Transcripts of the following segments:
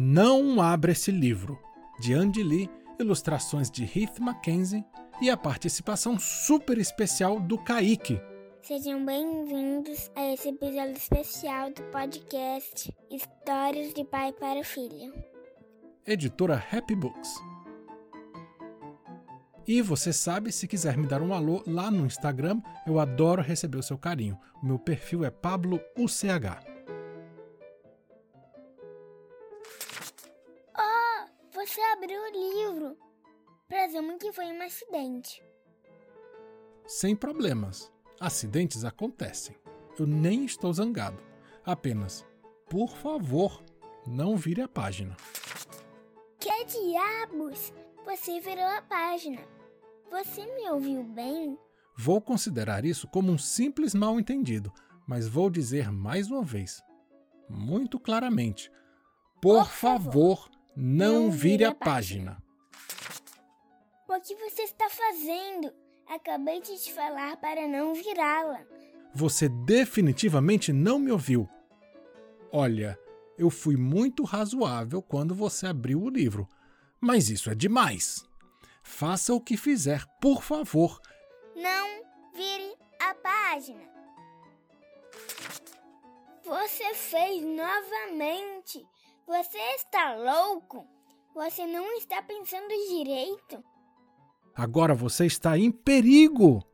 Não Abra Esse Livro, de Andy Lee, ilustrações de Heath Mackenzie e a participação super especial do Kaique. Sejam bem-vindos a esse episódio especial do podcast Histórias de Pai para Filho. Editora Happy Books. E você sabe, se quiser me dar um alô lá no Instagram, eu adoro receber o seu carinho. O meu perfil é Pablo você abriu o livro. Presumo que foi um acidente. Sem problemas. Acidentes acontecem. Eu nem estou zangado. Apenas, por favor, não vire a página. Que diabos? Você virou a página. Você me ouviu bem? Vou considerar isso como um simples mal-entendido, mas vou dizer mais uma vez, muito claramente: por, por favor, favor, não, vire a página. O que você está fazendo? Acabei de te falar para não virá-la. Você definitivamente não me ouviu. Olha, eu fui muito razoável quando você abriu o livro, mas isso é demais. Faça o que fizer, por favor. Não vire a página. Você fez novamente. Você está louco? Você não está pensando direito? Agora você está em perigo.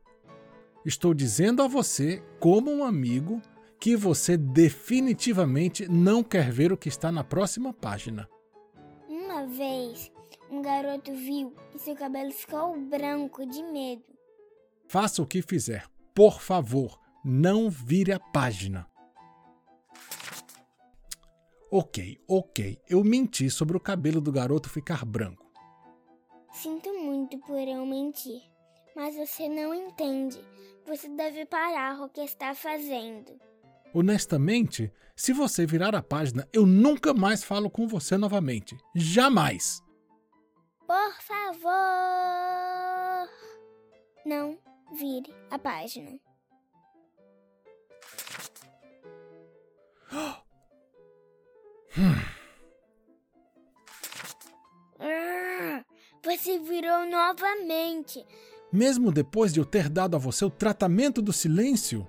Estou dizendo a você, como um amigo, que você definitivamente não quer ver o que está na próxima página. Uma vez um garoto viu e seu cabelo ficou branco de medo. Faça o que fizer, por favor, não vire a página. Ok, ok, eu menti sobre o cabelo do garoto ficar branco. Sinto muito por eu mentir, mas você não entende. Você deve parar o que está fazendo. Honestamente, se você virar a página, eu nunca mais falo com você novamente. Jamais! Por favor, não vire a página. Ah, você virou novamente. Mesmo depois de eu ter dado a você o tratamento do silêncio?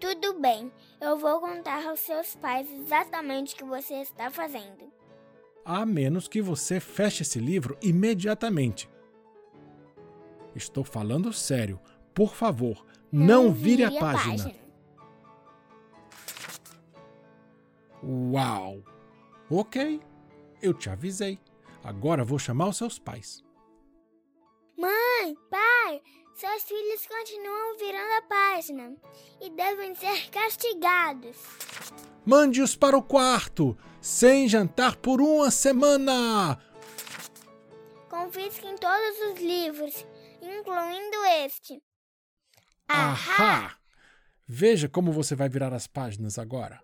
Tudo bem, eu vou contar aos seus pais exatamente o que você está fazendo a menos que você feche esse livro imediatamente. Estou falando sério. Por favor, não, não vire, vire a, página. a página. Uau! Ok, eu te avisei. Agora vou chamar os seus pais. Mãe, pai, seus filhos continuam virando a página e devem ser castigados. Mande-os para o quarto, sem jantar por uma semana. Confisquem todos os livros, incluindo este. Ahá! Veja como você vai virar as páginas agora.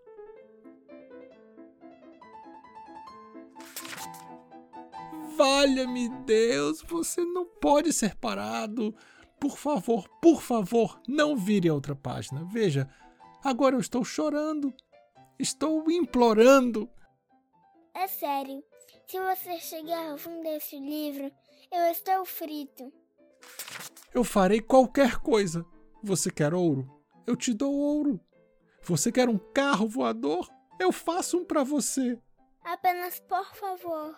Valha-me Deus, você não pode ser parado. Por favor, por favor, não vire a outra página. Veja, agora eu estou chorando. Estou implorando. É sério. Se você chegar ao fim desse livro, eu estou frito. Eu farei qualquer coisa. Você quer ouro? Eu te dou ouro. Você quer um carro voador? Eu faço um para você. Apenas por favor,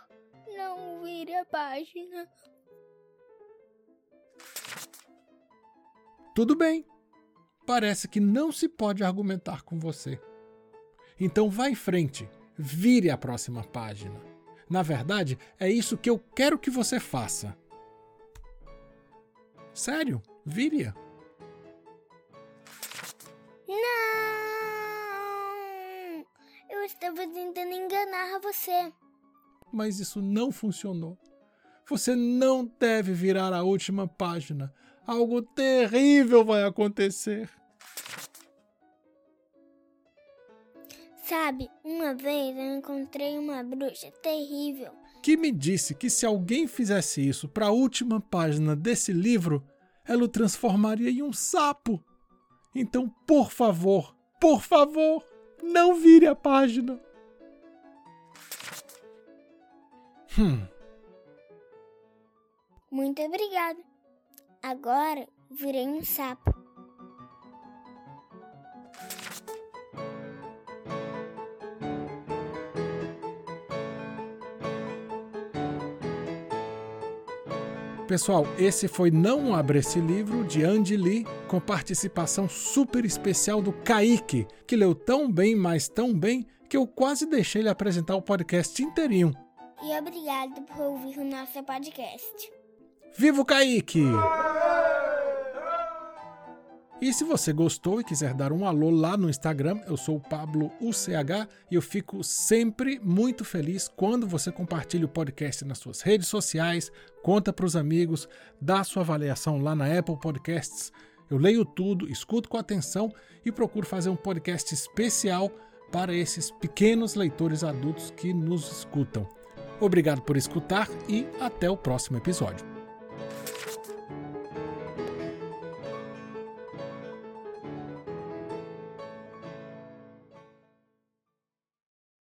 não vire a página. Tudo bem. Parece que não se pode argumentar com você. Então vá em frente, vire a próxima página. Na verdade, é isso que eu quero que você faça. Sério, vire-a. Não! Eu estava tentando enganar você. Mas isso não funcionou. Você não deve virar a última página. Algo terrível vai acontecer. Sabe, uma vez eu encontrei uma bruxa terrível que me disse que se alguém fizesse isso para a última página desse livro, ela o transformaria em um sapo. Então, por favor, por favor, não vire a página. Hum. Muito obrigado. Agora virei um sapo. Pessoal, esse foi Não Abra Esse Livro, de Andy Lee, com participação super especial do Kaique, que leu tão bem, mas tão bem, que eu quase deixei ele apresentar o podcast inteirinho. E obrigado por ouvir o nosso podcast. Viva o Kaique! E se você gostou e quiser dar um alô lá no Instagram, eu sou o Pablo UCH e eu fico sempre muito feliz quando você compartilha o podcast nas suas redes sociais, conta para os amigos, dá sua avaliação lá na Apple Podcasts. Eu leio tudo, escuto com atenção e procuro fazer um podcast especial para esses pequenos leitores adultos que nos escutam. Obrigado por escutar e até o próximo episódio.